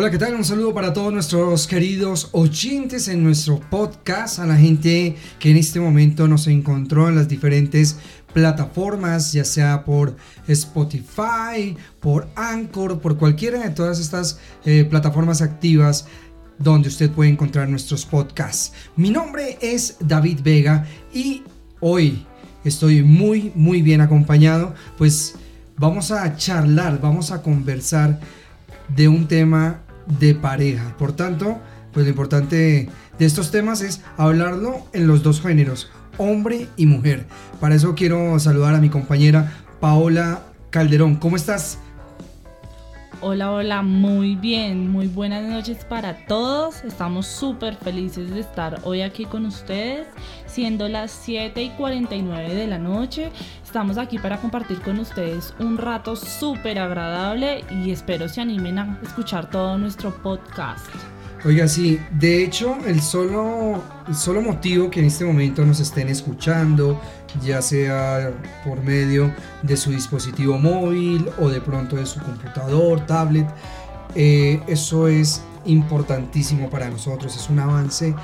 Hola, ¿qué tal? Un saludo para todos nuestros queridos oyentes en nuestro podcast, a la gente que en este momento nos encontró en las diferentes plataformas, ya sea por Spotify, por Anchor, por cualquiera de todas estas eh, plataformas activas donde usted puede encontrar nuestros podcasts. Mi nombre es David Vega y hoy estoy muy, muy bien acompañado, pues vamos a charlar, vamos a conversar de un tema de pareja. Por tanto, pues lo importante de estos temas es hablarlo en los dos géneros, hombre y mujer. Para eso quiero saludar a mi compañera Paola Calderón. ¿Cómo estás? Hola, hola, muy bien, muy buenas noches para todos. Estamos súper felices de estar hoy aquí con ustedes, siendo las 7 y 49 de la noche. Estamos aquí para compartir con ustedes un rato súper agradable y espero se animen a escuchar todo nuestro podcast. Oiga, sí, de hecho, el solo, el solo motivo que en este momento nos estén escuchando, ya sea por medio de su dispositivo móvil o de pronto de su computador, tablet, eh, eso es importantísimo para nosotros, es un avance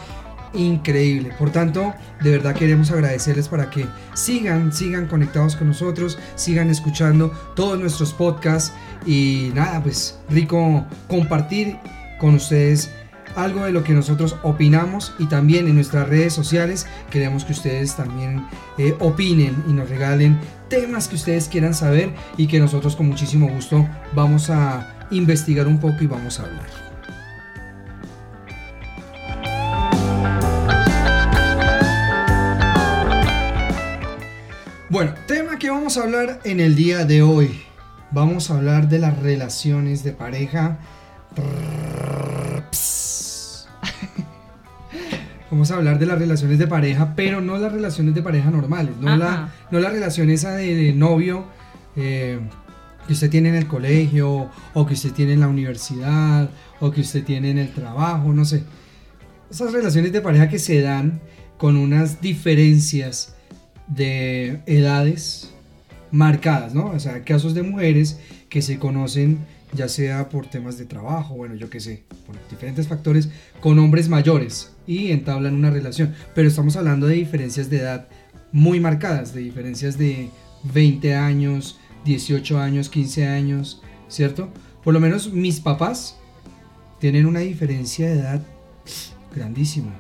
increíble. Por tanto, de verdad queremos agradecerles para que sigan, sigan conectados con nosotros, sigan escuchando todos nuestros podcasts y nada, pues rico compartir con ustedes algo de lo que nosotros opinamos y también en nuestras redes sociales queremos que ustedes también eh, opinen y nos regalen temas que ustedes quieran saber y que nosotros con muchísimo gusto vamos a investigar un poco y vamos a hablar. Bueno, tema que vamos a hablar en el día de hoy. Vamos a hablar de las relaciones de pareja. Vamos a hablar de las relaciones de pareja, pero no las relaciones de pareja normales, no, la, no la relación esa de, novio eh, que usted tiene en el colegio, o que usted tiene en la universidad, o que usted tiene en el trabajo, no sé. Esas relaciones de pareja que se dan con unas diferencias de edades marcadas, ¿no? O sea, casos de mujeres que se conocen ya sea por temas de trabajo, bueno, yo qué sé, por diferentes factores, con hombres mayores y entablan una relación. Pero estamos hablando de diferencias de edad muy marcadas, de diferencias de 20 años, 18 años, 15 años, ¿cierto? Por lo menos mis papás tienen una diferencia de edad grandísima.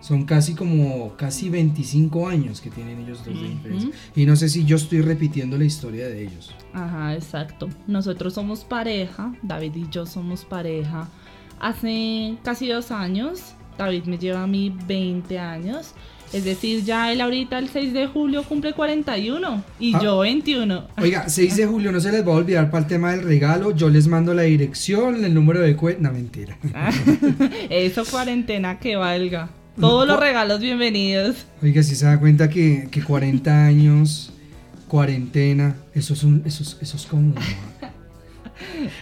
Son casi como casi 25 años que tienen ellos dos de diferencia. Y no sé si yo estoy repitiendo la historia de ellos. Ajá, exacto. Nosotros somos pareja, David y yo somos pareja. Hace casi dos años, David me lleva a mí 20 años. Es decir, ya él ahorita el 6 de julio cumple 41 y ah. yo 21. Oiga, 6 de julio no se les va a olvidar para el tema del regalo. Yo les mando la dirección, el número de cuenta. No, mentira. Eso cuarentena que valga. Todos los regalos bienvenidos. Oiga, si se da cuenta que, que 40 años, cuarentena, eso es, un, eso eso es como...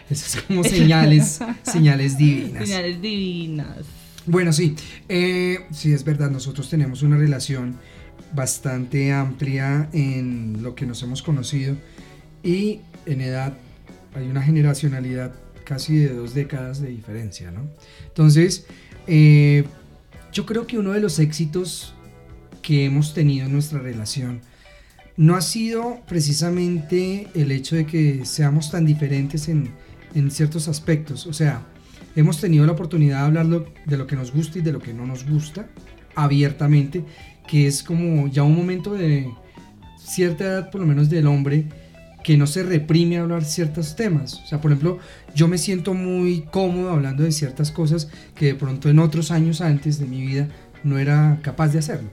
Eso es como señales, señales divinas. Señales divinas. Bueno, sí, eh, sí es verdad, nosotros tenemos una relación bastante amplia en lo que nos hemos conocido y en edad hay una generacionalidad casi de dos décadas de diferencia, ¿no? Entonces, eh, yo creo que uno de los éxitos que hemos tenido en nuestra relación no ha sido precisamente el hecho de que seamos tan diferentes en, ciertos aspectos. O sea, hemos tenido la oportunidad de hablar de lo que nos gusta y de lo que no nos gusta abiertamente, que es como ya un momento de cierta edad, por lo menos del hombre, que no se reprime a hablar ciertos temas. O sea, por ejemplo, yo me siento muy cómodo hablando de ciertas cosas que de pronto en otros años antes de mi vida no era capaz de hacerlo.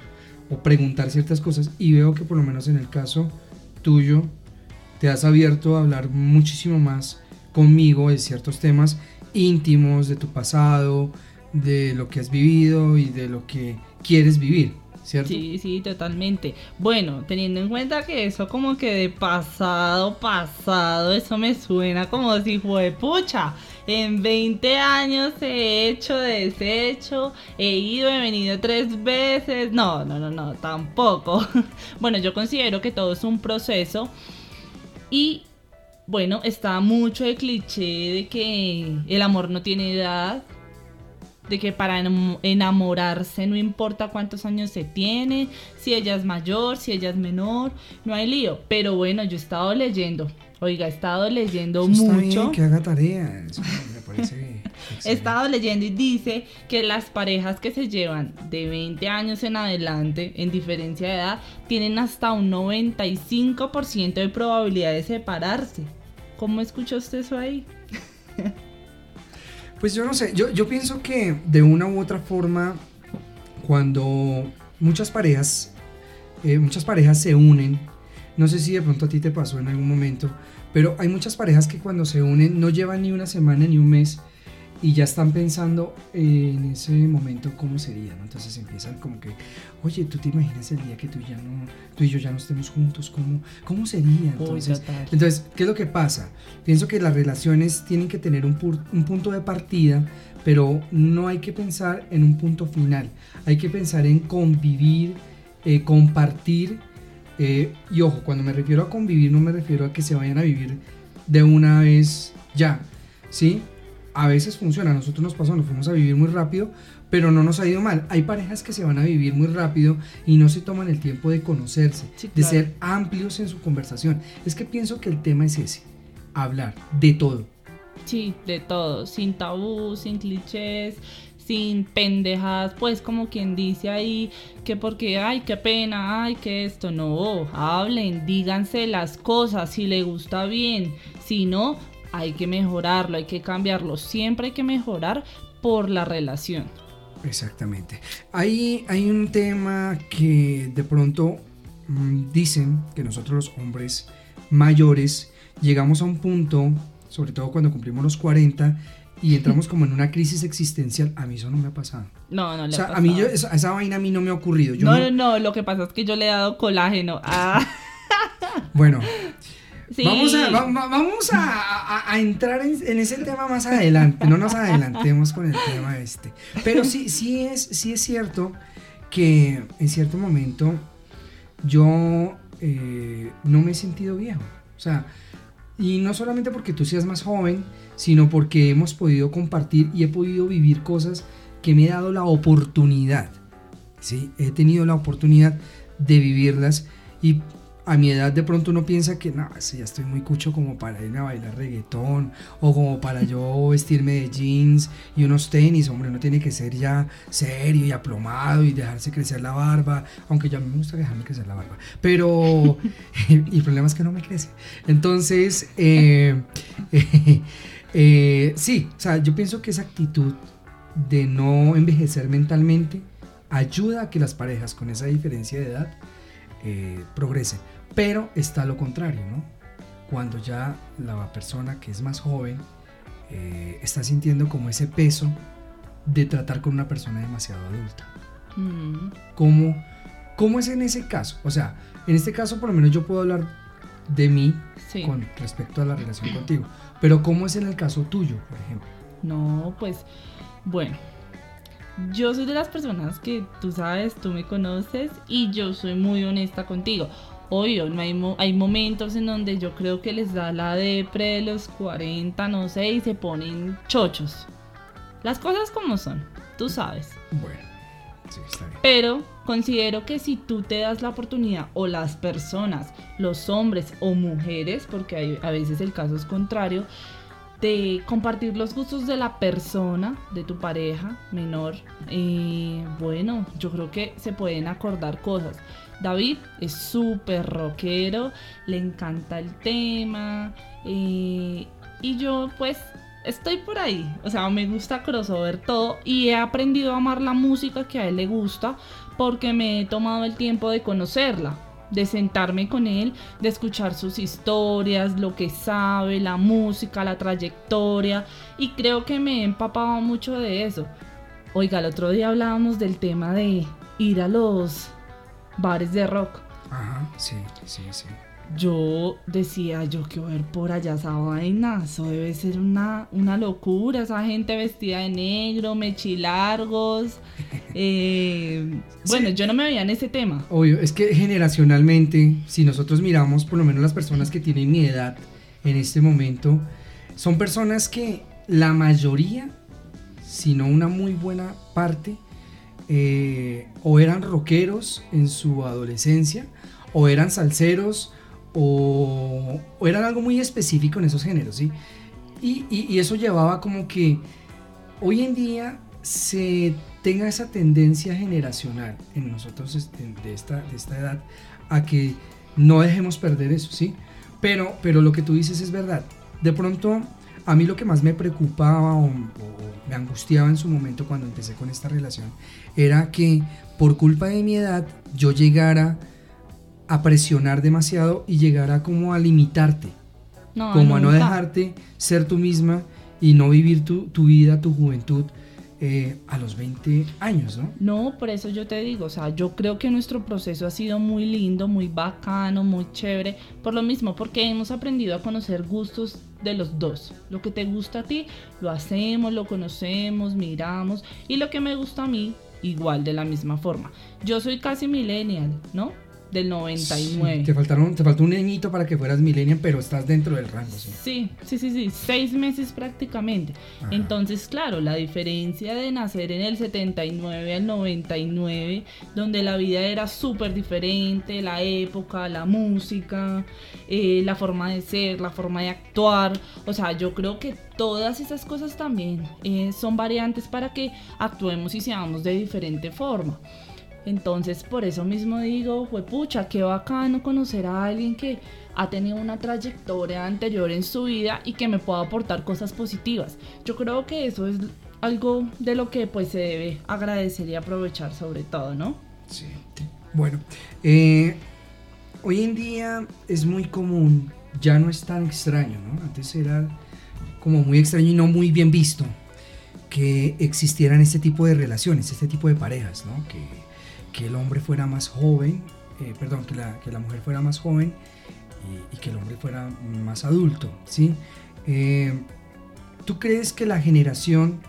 O preguntar ciertas cosas. Y veo que por lo menos en el caso tuyo, te has abierto a hablar muchísimo más conmigo de ciertos temas íntimos, de tu pasado, de lo que has vivido y de lo que quieres vivir. Sí, sí, totalmente. Bueno, teniendo en cuenta que eso como que de pasado, pasado, eso me suena como si fue pucha. En 20 años he hecho, deshecho, he ido, he venido tres veces. No, no, no, no, tampoco. Bueno, yo considero que todo es un proceso y bueno, está mucho el cliché de que el amor no tiene edad, de que para enamorarse no importa cuántos años se tiene, si ella es mayor, si ella es menor, no hay lío. Pero bueno, yo he estado leyendo, oiga, he estado leyendo mucho. que haga tarea, me parece. he estado leyendo y dice que las parejas que se llevan de 20 años en adelante, en diferencia de edad, tienen hasta un 95% de probabilidad de separarse. ¿Cómo escuchó usted eso ahí? Pues yo no sé, yo, yo pienso que de una u otra forma, cuando muchas parejas, eh, muchas parejas se unen, no sé si de pronto a ti te pasó en algún momento, pero hay muchas parejas que cuando se unen no llevan ni una semana ni un mes y ya están pensando en ese momento cómo sería, ¿no? Entonces empiezan como que, oye, ¿tú te imaginas el día que tú, ya no, tú y yo ya no estemos juntos? ¿Cómo, cómo sería? Entonces, entonces, ¿qué es lo que pasa? Pienso que las relaciones tienen que tener un, un punto de partida, pero no hay que pensar en un punto final. Hay que pensar en convivir, eh, compartir. Eh, y ojo, cuando me refiero a convivir, no me refiero a que se vayan a vivir de una vez ya, ¿sí? A veces funciona, a nosotros nos pasó, nos fuimos a vivir muy rápido, pero no nos ha ido mal. Hay parejas que se van a vivir muy rápido y no se toman el tiempo de conocerse, de ser amplios en su conversación. Es que pienso que el tema es ese, hablar de todo. Sí, de todo, sin tabú, sin clichés, sin pendejas, pues como quien dice ahí que porque, ay, qué pena, ay, que esto, no, hablen, díganse las cosas, si le gusta bien, si no, hay que mejorarlo, hay que cambiarlo, siempre hay que mejorar por la relación. Exactamente. Hay, hay un tema que de pronto mm, dicen que nosotros los hombres mayores llegamos a un punto, sobre todo cuando cumplimos los 40, y entramos como en una crisis existencial. A mí eso no me ha pasado. No, no le o sea, a mí esa, vaina a mí no me ha ocurrido. no, no, no, lo que pasa es que yo le he dado colágeno. Ah. Bueno, Vamos, a, entrar en, ese tema más adelante, no nos adelantemos con el tema este. Pero sí, sí, es, sí es cierto que en cierto momento yo eh, no me he sentido viejo. O sea, y no solamente porque tú seas más joven, sino porque hemos podido compartir y he podido vivir cosas que me he dado la oportunidad. ¿sí? He tenido la oportunidad de vivirlas y a mi edad de pronto uno piensa que no, ya estoy muy cucho como para irme a bailar reggaetón o como para yo vestirme de jeans y unos tenis, hombre, uno tiene que ser ya serio y aplomado y dejarse crecer la barba, aunque ya me gusta dejarme crecer la barba, pero el problema es que no me crece. Entonces, eh, eh, sí, o sea, yo pienso que esa actitud de no envejecer mentalmente ayuda a que las parejas con esa diferencia de edad eh, progresen. Pero está lo contrario, ¿no? Cuando ya la persona que es más joven eh, está sintiendo como ese peso de tratar con una persona demasiado adulta. Mm. ¿Cómo, ¿Cómo, es en ese caso? O sea, en este caso por lo menos yo puedo hablar de mí con respecto a la relación contigo. Pero ¿cómo es en el caso tuyo, por ejemplo? No, pues bueno, yo soy de las personas que tú sabes, tú me conoces y yo soy muy honesta contigo. Obvio, no hay, hay momentos en donde yo creo que les da la depre de los 40, no sé, y se ponen chochos. Las cosas como son, tú sabes. Bueno, sí, está bien. Pero considero que si tú te das la oportunidad, o las personas, los hombres o mujeres, porque hay, a veces el caso es contrario, de compartir los gustos de la persona, de tu pareja menor, eh, bueno, yo creo que se pueden acordar cosas. David es súper rockero, le encanta el tema eh, y yo pues estoy por ahí, o sea, me gusta crossover todo y he aprendido a amar la música que a él le gusta porque me he tomado el tiempo de conocerla, de sentarme con él, de escuchar sus historias, lo que sabe, la música, la trayectoria y creo que me he empapado mucho de eso. Oiga, el otro día hablábamos del tema de ir a los bares de rock. Ajá, sí, sí, sí. Yo decía, yo quiero ver por allá esa vaina, eso debe ser una, una locura, esa gente vestida de negro, mechilargos. Eh, bueno, yo no me veía en ese tema. Obvio, es que generacionalmente, si nosotros miramos por lo menos las personas que tienen mi edad, en este momento, son personas que la mayoría, si no una muy buena parte, eh, o eran rockeros en su adolescencia, o eran salseros, o, eran algo muy específico en esos géneros, ¿sí? Y, eso llevaba como que hoy en día se tenga esa tendencia generacional en nosotros este, de esta, de esta edad a que no dejemos perder eso, ¿sí? Pero, pero lo que tú dices es verdad. De pronto, a mí lo que más me preocupaba o, me angustiaba en su momento cuando empecé con esta relación era que por culpa de mi edad yo llegara a presionar demasiado y llegara como a limitarte. como a no dejarte ser tú misma y no vivir tu, tu vida, tu juventud eh, a los 20 años, ¿no? No, por eso yo te digo, o sea, yo creo que nuestro proceso ha sido muy lindo, muy bacano, muy chévere, por lo mismo, porque hemos aprendido a conocer gustos de los dos. Lo que te gusta a ti, lo hacemos, lo conocemos, miramos, y lo que me gusta a mí, igual de la misma forma. Yo soy casi millennial, ¿no? Del 99. te, faltaron, te faltó un añito para que fueras millennial, pero estás dentro del rango. Sí, sí, sí, sí, seis meses prácticamente. Entonces, claro, la diferencia de nacer en el 79 al 99, donde la vida era súper diferente, la época, la música, eh, la forma de ser, la forma de actuar, o sea, yo creo que todas esas cosas también eh, son variantes para que actuemos y seamos de diferente forma. Entonces, por eso mismo digo, fue pucha, qué bacano conocer a alguien que ha tenido una trayectoria anterior en su vida y que me pueda aportar cosas positivas. Yo creo que eso es algo de lo que pues se debe agradecer y aprovechar sobre todo, ¿no? Sí. Bueno, eh, hoy en día es muy común, ya no es tan extraño, ¿no? Antes era como muy extraño y no muy bien visto que existieran este tipo de relaciones, este tipo de parejas, ¿no? Que que el hombre fuera más joven, eh, perdón, que la, que la, mujer fuera más joven y, que el hombre fuera más adulto, ¿sí? Eh, ¿Tú crees que la generación,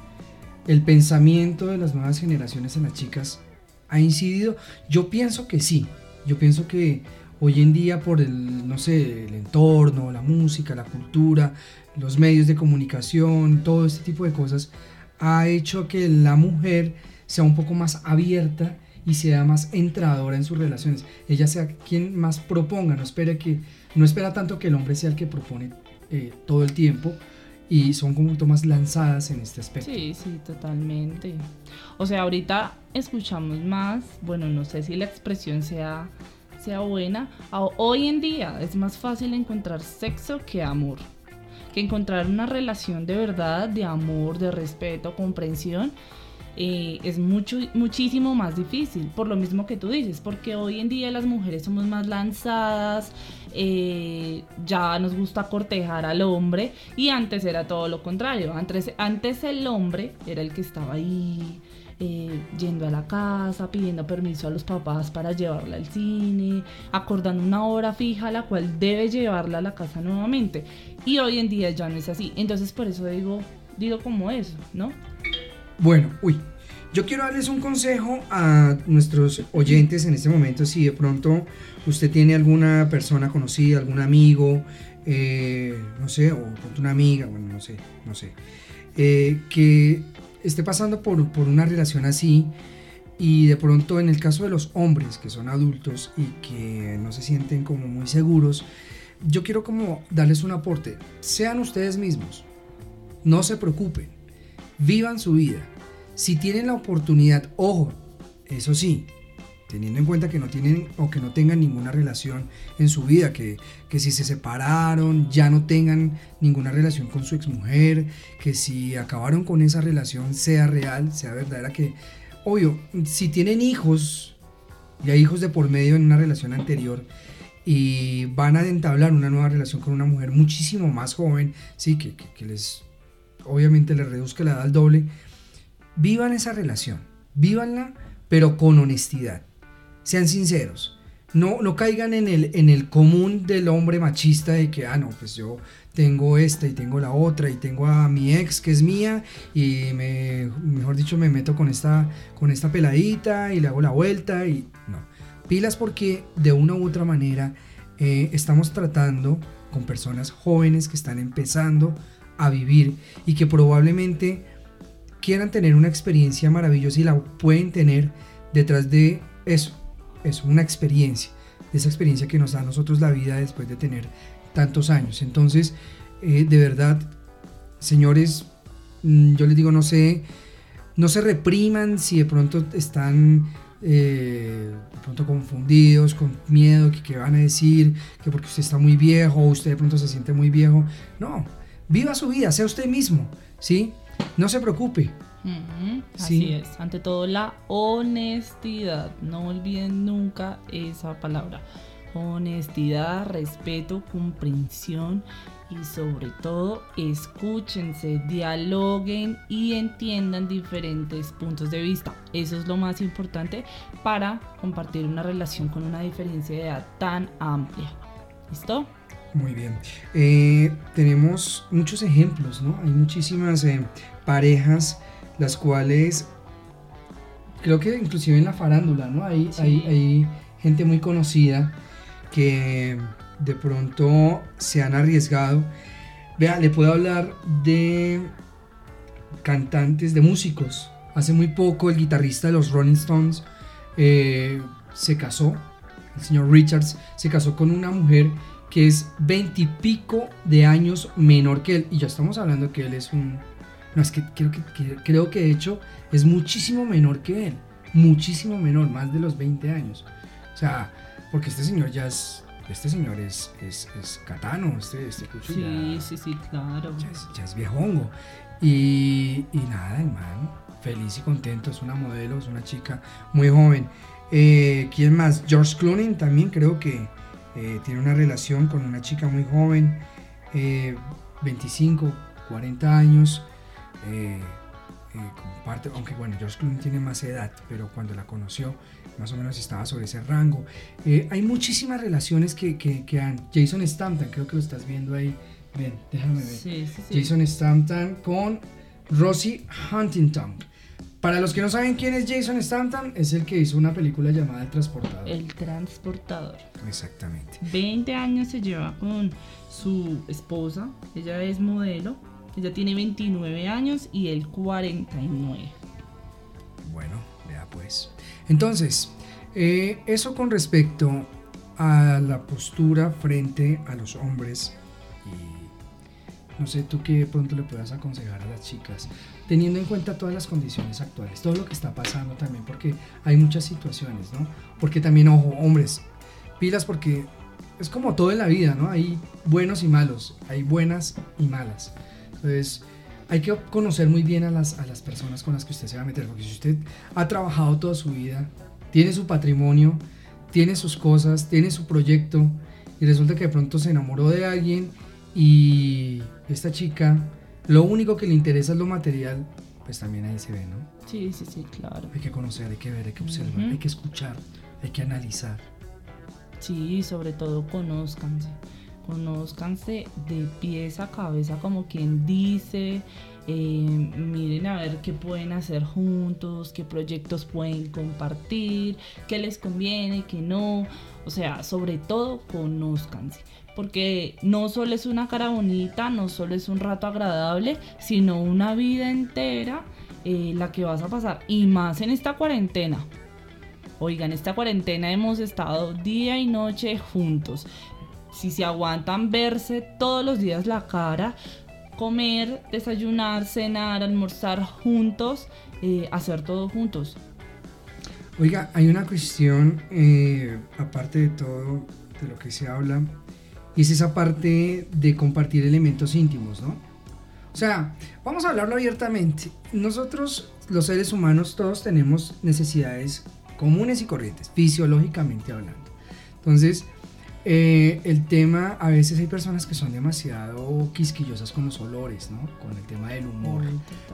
el pensamiento de las nuevas generaciones en las chicas ha incidido? Yo pienso que sí, yo pienso que hoy en día por el, no sé, el entorno, la música, la cultura, los medios de comunicación, todo este tipo de cosas, ha hecho que la mujer sea un poco más abierta y sea más entradora en sus relaciones. Ella sea quien más proponga, no espera, que, no espera tanto que el hombre sea el que propone eh, todo el tiempo y son como más lanzadas en este aspecto. Sí, sí, totalmente. O sea, ahorita escuchamos más, bueno, no sé si la expresión sea, sea buena, hoy en día es más fácil encontrar sexo que amor, encontrar una relación de verdad, de amor, de respeto, comprensión eh, es mucho, muchísimo más difícil, por lo mismo que tú dices, porque hoy en día las mujeres somos más lanzadas, eh, ya nos gusta cortejar al hombre y antes era todo lo contrario, antes, antes el hombre era el que estaba ahí. Eh, yendo a la casa, pidiendo permiso a los papás para llevarla al cine, acordando una hora fija a la cual debe llevarla a la casa nuevamente. Y hoy en día ya no es así. Entonces por eso digo, digo como eso, ¿no? Bueno, uy, yo quiero darles un consejo a nuestros oyentes en este momento. Si de pronto usted tiene alguna persona conocida, algún amigo, eh, no sé, o una amiga, bueno, no sé, no sé, eh, que esté pasando por, por una relación así y de pronto en el caso de los hombres que son adultos y que no se sienten como muy seguros, yo quiero como darles un aporte. Sean ustedes mismos, no se preocupen, vivan su vida. Si tienen la oportunidad, ojo, eso sí, teniendo en cuenta que no tienen o que no tengan ninguna relación en su vida, que, que si se separaron ya no tengan ninguna relación con su exmujer, que si acabaron con esa relación sea real, sea verdadera, que obvio, si tienen hijos, y hay hijos de por medio en una relación anterior, y van a entablar una nueva relación con una mujer muchísimo más joven, sí, que, que les obviamente les reduzca la edad al doble, vivan esa relación, vívanla, pero con honestidad. Sean sinceros. No, no caigan en el, en el común del hombre machista de que, ah, no, pues yo tengo esta y tengo la otra y tengo a mi ex que es mía y me, mejor dicho, me meto con esta, con esta peladita y le hago la vuelta y no. Pilas porque de una u otra manera eh, estamos tratando con personas jóvenes que están empezando a vivir y que probablemente quieran tener una experiencia maravillosa y la pueden tener detrás de eso, es una experiencia, esa experiencia que nos da a nosotros la vida después de tener tantos años. Entonces, eh, de verdad, señores, mm, yo les digo, no sé, no se repriman si de pronto están eh, de pronto confundidos, con miedo, que van a decir, que porque usted está muy viejo usted de pronto se siente muy viejo. No, viva su vida, sea usted mismo, ¿sí? No se preocupe. Así es, ante todo la honestidad, no olviden nunca esa palabra. Honestidad, respeto, comprensión y sobre todo escúchense, dialoguen y entiendan diferentes puntos de vista. Eso es lo más importante para compartir una relación con una diferencia de edad tan amplia. ¿Listo? Muy bien. Eh, tenemos muchos ejemplos, ¿no? Hay muchísimas eh, parejas las cuales creo que inclusive en la farándula, ¿no? Hay, hay, hay gente muy conocida que de pronto se han arriesgado. Vea, le puedo hablar de cantantes, de músicos. Hace muy poco el guitarrista de los Rolling Stones eh, se casó, el señor Richards se casó con una mujer que es veintipico de años menor que él. Y ya estamos hablando que él es un... No, es que creo que, creo que de hecho es muchísimo menor que él. Muchísimo menor, más de los 20 años. O sea, porque este señor ya es este señor es, es, es Catano, este, este Sí, sí, sí, claro. Ya es, ya es viejongo. Y, y, nada, hermano, feliz y contento, es una modelo, es una chica muy joven. Eh, ¿Quién más? George Clooney también creo que eh, tiene una relación con una chica muy joven, 25, eh, 40 años. Comparte, aunque bueno, George Clooney tiene más edad, pero cuando la conoció más o menos estaba sobre ese rango. Eh, hay muchísimas relaciones que, que, han. Jason Statham, creo que lo estás viendo ahí. Ven, déjame ver. Jason Statham con Rosie Huntington. Para los que no saben quién es Jason Statham, es el que hizo una película llamada El Transportador. El Transportador. Exactamente. 20 años se lleva con su esposa. Ella es modelo. Ella tiene 29 años y él 49. Bueno, vea pues. Entonces, eh, eso con respecto a la postura frente a los hombres y no sé tú qué pronto le puedas aconsejar a las chicas, teniendo en cuenta todas las condiciones actuales, todo lo que está pasando también, porque hay muchas situaciones, ¿no? Porque también, ojo, hombres, pilas porque es como todo en la vida, ¿no? Hay buenos y malos, hay buenas y malas. Entonces, hay que conocer muy bien a las, a las personas con las que usted se va a meter, porque si usted ha trabajado toda su vida, tiene su patrimonio, tiene sus cosas, tiene su proyecto, y resulta que de pronto se enamoró de alguien y esta chica, lo único que le interesa es lo material, pues también ahí se ve, ¿no? Sí, sí, sí, claro. Hay que conocer, hay que ver, hay que observar, hay que escuchar, hay que analizar. Sí, sobre todo conózcanse conózcanse de pies a cabeza como quien dice, eh, miren a ver qué pueden hacer juntos, qué proyectos pueden compartir, qué les conviene, qué no. O sea, sobre todo conózcanse. Porque no solo es una cara bonita, no solo es un rato agradable, sino una vida entera eh, la que vas a pasar. Y más en esta cuarentena. Oigan, esta cuarentena hemos estado día y noche juntos si se aguantan verse todos los días la cara, comer, desayunar, cenar, almorzar juntos, eh, hacer todo juntos. Oiga, hay una cuestión, eh, aparte de todo de lo que se habla, y es esa parte de compartir elementos íntimos, ¿no? O sea, vamos a hablarlo abiertamente. Nosotros, los seres humanos, todos tenemos necesidades comunes y corrientes, fisiológicamente hablando. Entonces, eh, el tema, a veces hay personas que son demasiado quisquillosas con los olores, ¿no? Con el tema del humor.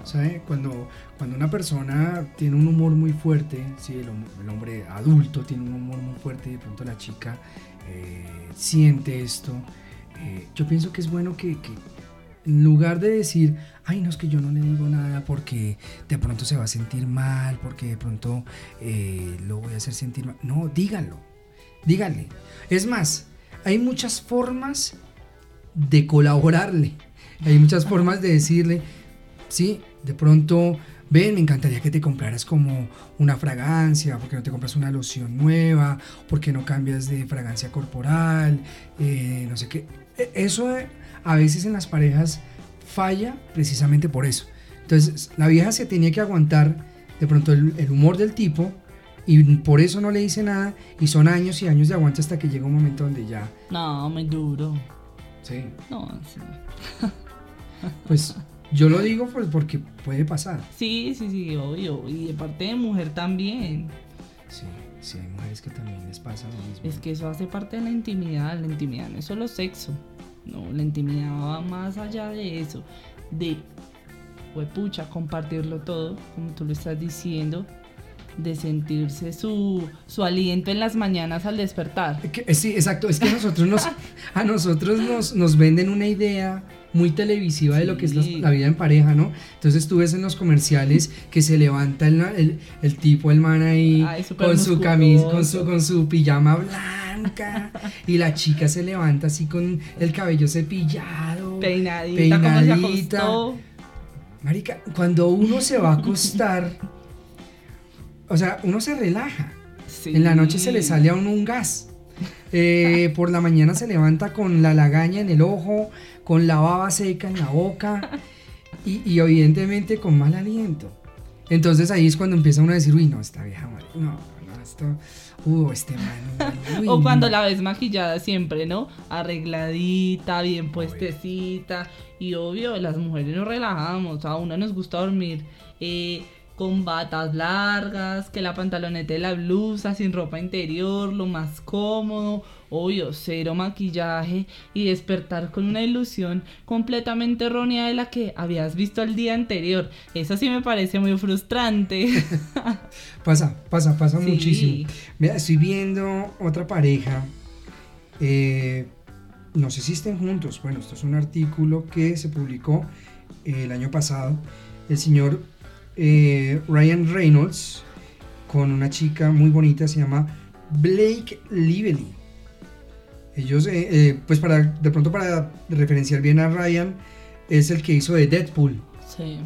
¿Sabe? Cuando, cuando una persona tiene un humor muy fuerte, ¿sí? el, hombre adulto tiene un humor muy fuerte y de pronto la chica eh, siente esto, eh, yo pienso que es bueno que, que, en lugar de decir, ay, no es que yo no le digo nada porque de pronto se va a sentir mal, porque de pronto lo voy a hacer sentir mal, no, díganlo Díganle. Es más, hay muchas formas de colaborarle. Hay muchas formas de decirle, sí, de pronto, ven, me encantaría que te compraras como una fragancia, porque no te compras una loción nueva, porque no cambias de fragancia corporal, eh, no sé qué. E, eso eh, a veces en las parejas falla precisamente por eso. Entonces, la vieja se tenía que aguantar de pronto el, el humor del tipo y por eso no le dice nada y son años y años de aguante hasta que llega un momento donde ya... No, muy duro. Sí. No, sí. Pues yo lo digo pues porque puede pasar. Sí, sí, sí, obvio. Y de parte de mujer también. Sí, sí, hay mujeres que también les pasa lo mismo. Es que eso hace parte de la intimidad. La intimidad no es solo sexo. No, la intimidad va más allá de eso. De, pucha, compartirlo todo, como tú lo estás diciendo. De sentirse su, su aliento en las mañanas al despertar. Que- sí, exacto. Es que a nosotros nos, a nosotros nos, nos venden una idea muy televisiva de lo que es la, vida en pareja, ¿no? Entonces tú ves en los comerciales que se levanta el, el, el tipo, el man ahí, Ay, con su camisa, con su, con su pijama blanca, y la chica se levanta así con el cabello cepillado. Peinadita, como se Peinadita. Marica, cuando uno se va a acostar, o sea, uno se relaja. Sí. En la noche se le sale a uno un gas. Eh, por la mañana se levanta con la lagaña en el ojo, con la baba seca en la boca y, y evidentemente con mal aliento. Entonces ahí es cuando empieza uno a decir, uy, no, esta vieja, madre, no, no, esto, uh, este man, uy, O cuando no". la ves maquillada siempre, ¿no? Arregladita, bien puestecita. Y obvio, las mujeres nos relajamos. A una nos gusta dormir eh, con batas largas, que la pantaloneta de la blusa, sin ropa interior, lo más cómodo. Obvio, cero maquillaje y despertar con una ilusión completamente errónea de la que habías visto el día anterior. Eso sí me parece muy frustrante. Pasa, pasa, pasa Sí. muchísimo. Mira, estoy viendo otra pareja. eh, no sé si estén juntos. Bueno, esto es un artículo que se publicó eh, el año pasado. El señor eh, Ryan Reynolds con una chica muy bonita, se llama Blake Lively. Ellos, eh, eh, pues para de pronto para referenciar bien a Ryan, es el que hizo de Deadpool. Sí,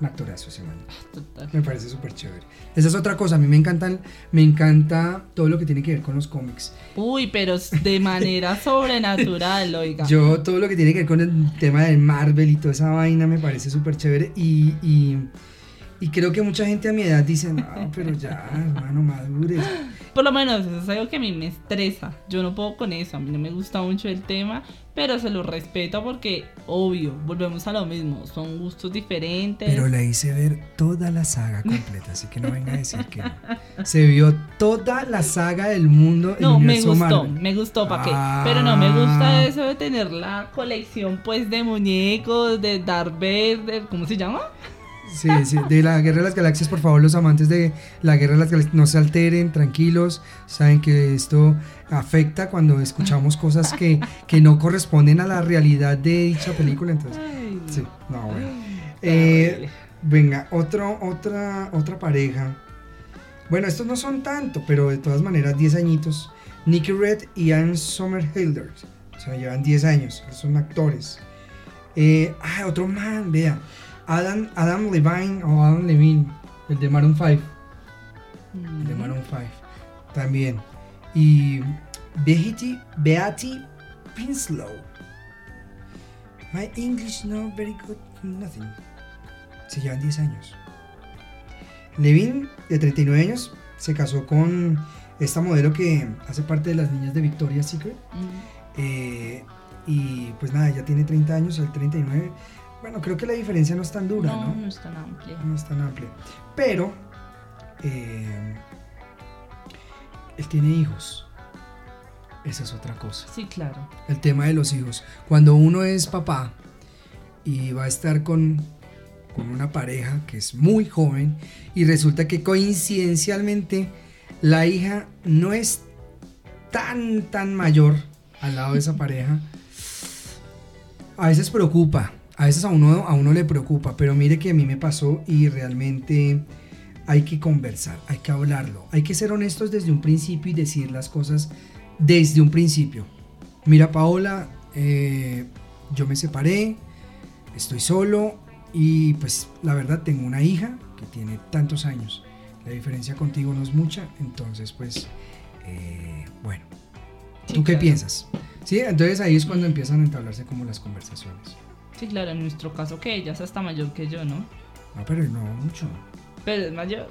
Un actorazo ese man. total. Me parece súper chévere. Esa es otra cosa, a mí me encantan, me encanta todo lo que tiene que ver con los cómics. Uy, pero de manera sobrenatural, oiga. Yo todo lo que tiene que ver con el tema del Marvel y toda esa vaina me parece súper chévere y, y, y creo que mucha gente a mi edad dice, no, pero ya, hermano, madures. Por lo menos eso es algo que a mí me estresa. Yo no puedo con eso, a mí no me gusta mucho el tema, pero se lo respeto porque, obvio, volvemos a lo mismo, son gustos diferentes. Pero le hice ver toda la saga completa, así que no venga a decir que no. Se vio toda la saga del mundo. el No, me universo gustó, Marvel. me gustó, ¿para qué? Ah. Pero no me gusta eso de tener la colección, pues, de muñecos, de Darth Vader, ¿cómo se llama? Sí, sí, de la Guerra de las Galaxias, por favor, los amantes de la Guerra de las Galaxias, no se alteren, tranquilos, saben que esto afecta cuando escuchamos cosas que, que no corresponden a la realidad de dicha película, entonces, sí, no, bueno. Eh, venga, otro, otra, otra pareja. Bueno, estos no son tanto, pero de todas maneras, 10 añitos. Nicky Red y Ann Somerhalder. O sea, llevan 10 años, son actores. Eh, ah, otro man, vea. Adam, Adam Levine o Adam Levine, el de Maroon 5. El de Mm. Maroon 5. También. Y Beatty, Beatty Pinslow. My English no very good, nothing. Se llevan 10 años. Levine, de 39 años, se casó con esta modelo que hace parte de las niñas de Victoria's Secret. Mm. Eh, y pues nada, ella tiene 30 años, el 39. Bueno, creo que la diferencia no es tan dura, no, ¿no? no es tan amplia. no es tan amplia. Pero eh, él tiene hijos. Esa es otra cosa. Sí, claro. El tema de los hijos. Cuando uno es papá y va a estar con, con una pareja que es muy joven y resulta que coincidencialmente la hija no es tan, tan mayor al lado de esa pareja, a veces preocupa. A veces a uno, a uno le preocupa, pero mire que a mí me pasó y realmente hay que conversar, hay que hablarlo, hay que ser honestos desde un principio y decir las cosas desde un principio. Mira, Paola, eh, yo me separé, estoy solo y pues la verdad tengo una hija que tiene tantos años. La diferencia contigo no es mucha, entonces pues eh, bueno. ¿Tú qué piensas? Sí, entonces ahí es cuando empiezan a entablarse como las conversaciones. Sí, claro, en nuestro caso que ella es hasta mayor que yo, ¿no? No, pero no mucho. Pero es mayor.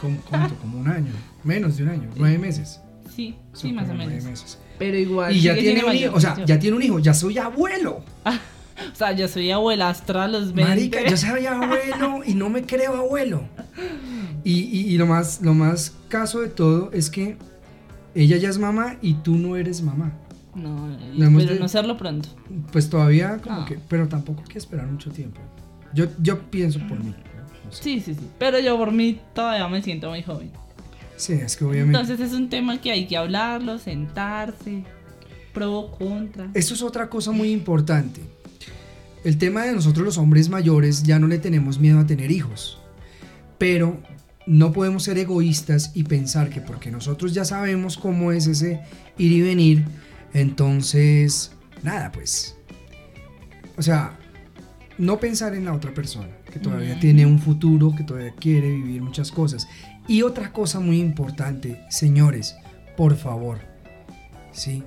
como, como un año, menos de un año, nueve meses. Sí, sí, más o menos. Pero igual. Y ya tiene un hijo, o sea, ya tiene un hijo, ya soy abuelo. o sea, ya soy abuelastra a los 20. Marica, yo soy abuelo y no me creo abuelo. Y, y, lo, más, lo más caso de todo es que ella ya es mamá y tú no eres mamá. No, pero no hacerlo pronto. Pues todavía como que, pero tampoco hay que esperar mucho tiempo. Yo, yo pienso por mí. Sí, sí, sí. Pero yo por mí todavía me siento muy joven. Sí, es que obviamente. Entonces es un tema que hay que hablarlo, sentarse, pro, contra. Eso es otra cosa muy importante. El tema de nosotros los hombres mayores ya no le tenemos miedo a tener hijos. Pero no podemos ser egoístas y pensar que porque nosotros ya sabemos cómo es ese ir y venir, entonces, nada, pues. O sea, no pensar en la otra persona, que todavía tiene un futuro, que todavía quiere vivir muchas cosas. Y otra cosa muy importante, señores, por favor, ¿sí?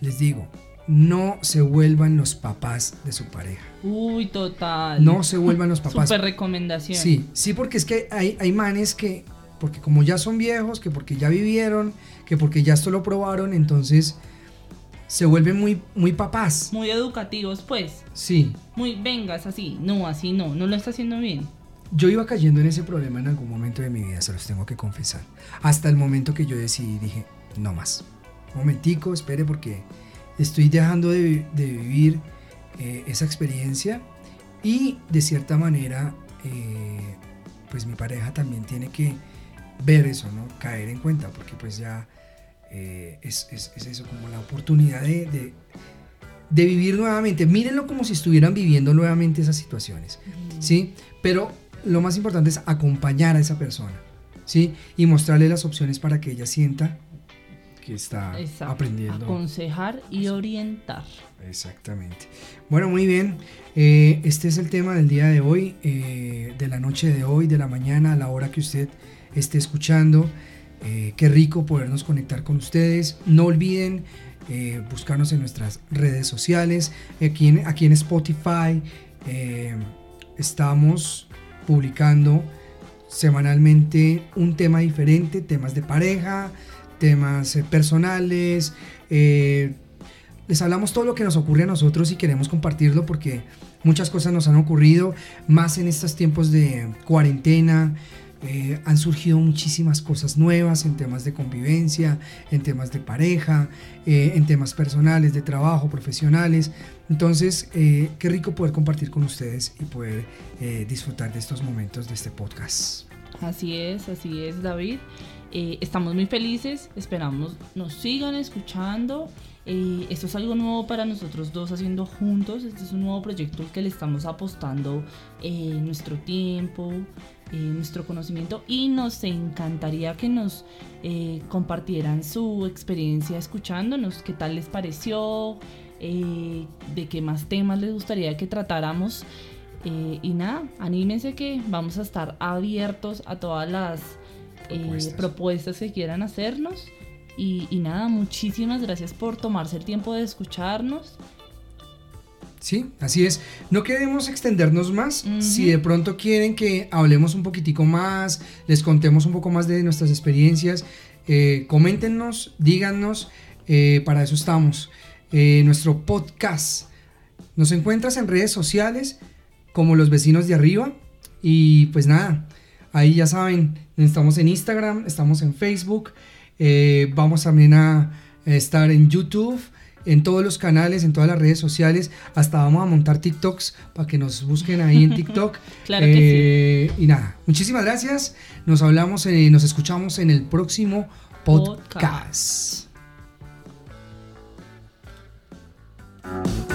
Les digo, no se vuelvan los papás de su pareja. Uy, total. No se vuelvan los papás. Super recomendación. Sí, sí, porque es que hay, hay manes que, porque como ya son viejos, que porque ya vivieron, que porque ya esto lo probaron, entonces se vuelven muy, muy papás. Muy educativos, pues. Sí. Muy, vengas así, no, así no, no lo está haciendo bien. Yo iba cayendo en ese problema en algún momento de mi vida, se los tengo que confesar. Hasta el momento que yo decidí, dije, no más. Momentico, espere porque estoy dejando de, vivir eh, esa experiencia y de cierta manera, eh, pues mi pareja también tiene que ver eso, ¿no? Caer en cuenta, porque pues ya eh, es, eso, como la oportunidad de, de, de, vivir nuevamente. Mírenlo como si estuvieran viviendo nuevamente esas situaciones, ¿sí? Pero lo más importante es acompañar a esa persona, ¿sí? Y mostrarle las opciones para que ella sienta que está aprendiendo. Aconsejar y orientar. Exactamente. Bueno, muy bien. Eh, este es el tema del día de hoy, eh, de la noche de hoy, de la mañana, a la hora que usted esté escuchando. Eh, qué rico podernos conectar con ustedes. No olviden buscarnos en nuestras redes sociales. Aquí en, aquí en Spotify estamos publicando semanalmente un tema diferente, temas de pareja, temas eh, personales. Eh, les hablamos todo lo que nos ocurre a nosotros y queremos compartirlo porque muchas cosas nos han ocurrido, más en estos tiempos de cuarentena. Eh, han surgido muchísimas cosas nuevas en temas de convivencia, en temas de pareja, en temas personales, de trabajo, profesionales. Entonces, qué rico poder compartir con ustedes y poder disfrutar de estos momentos de este podcast. Así es, así es, David. Eh, estamos muy felices, esperamos nos sigan escuchando. Eh, esto es algo nuevo para nosotros dos haciendo juntos. Este es un nuevo proyecto que le estamos apostando eh, nuestro tiempo, nuestro conocimiento y nos encantaría que nos compartieran su experiencia escuchándonos, qué tal les pareció, de qué más temas les gustaría que tratáramos. y nada, anímense que vamos a estar abiertos a todas las eh, propuestas. que quieran hacernos. Y, nada, muchísimas gracias por tomarse el tiempo de escucharnos. Sí, así es. No queremos extendernos más. Si de pronto quieren que hablemos un poquitico más, les contemos un poco más de nuestras experiencias, eh, coméntenos, díganos. Eh, para eso estamos. nuestro podcast. Nos encuentras en redes sociales como los vecinos de arriba. Y pues nada, ahí ya saben, Estamos en Instagram, estamos en Facebook, eh, vamos también a estar en YouTube, en todos los canales, en todas las redes sociales. Hasta vamos a montar TikToks para que nos busquen ahí en TikTok. claro que sí. Eh, y nada, muchísimas gracias. Nos hablamos, y nos escuchamos en el próximo podcast. podcast.